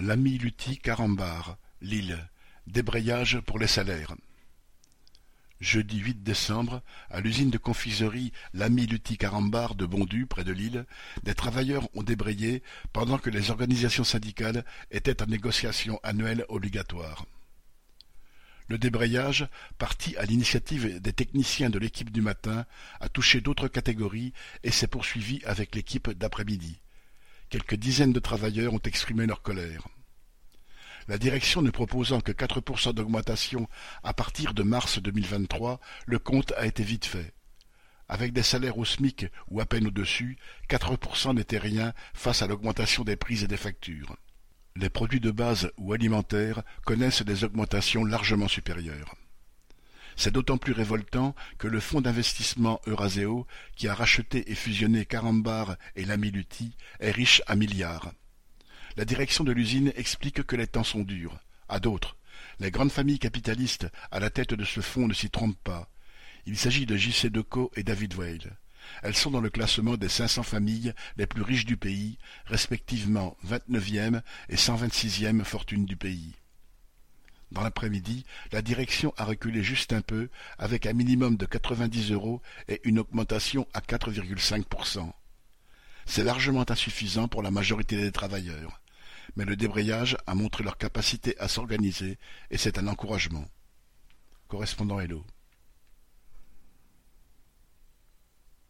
L'ami Lutti Carambar, Lille, débrayage pour les salaires. Jeudi huit décembre, à l'usine de confiserie L'Ami Lutti Carambar de Bondu, près de Lille, des travailleurs ont débrayé pendant que les organisations syndicales étaient en négociation annuelle obligatoire. Le débrayage, parti à l'initiative des techniciens de l'équipe du matin, a touché d'autres catégories et s'est poursuivi avec l'équipe d'après-midi. Quelques dizaines de travailleurs ont exprimé leur colère. La direction ne proposant que quatre d'augmentation à partir de mars 2023, le compte a été vite fait. Avec des salaires au SMIC ou à peine au-dessus, 4% n'était rien face à l'augmentation des prix et des factures. Les produits de base ou alimentaires connaissent des augmentations largement supérieures. C'est d'autant plus révoltant que le fonds d'investissement Euraseo, qui a racheté et fusionné Carambar et Lamiluti, est riche à milliards. La direction de l'usine explique que les temps sont durs. À d'autres. Les grandes familles capitalistes à la tête de ce fonds ne s'y trompent pas. Il s'agit de J.C. Decaux et David Weil. Elles sont dans le classement des 500 familles les plus riches du pays, respectivement 29e et 126e fortune du pays. L'après-midi, la direction a reculé juste un peu, avec un minimum de 90 euros et une augmentation à 4,5%. C'est largement insuffisant pour la majorité des travailleurs. Mais le débrayage a montré leur capacité à s'organiser et c'est un encouragement. Correspondant Hello.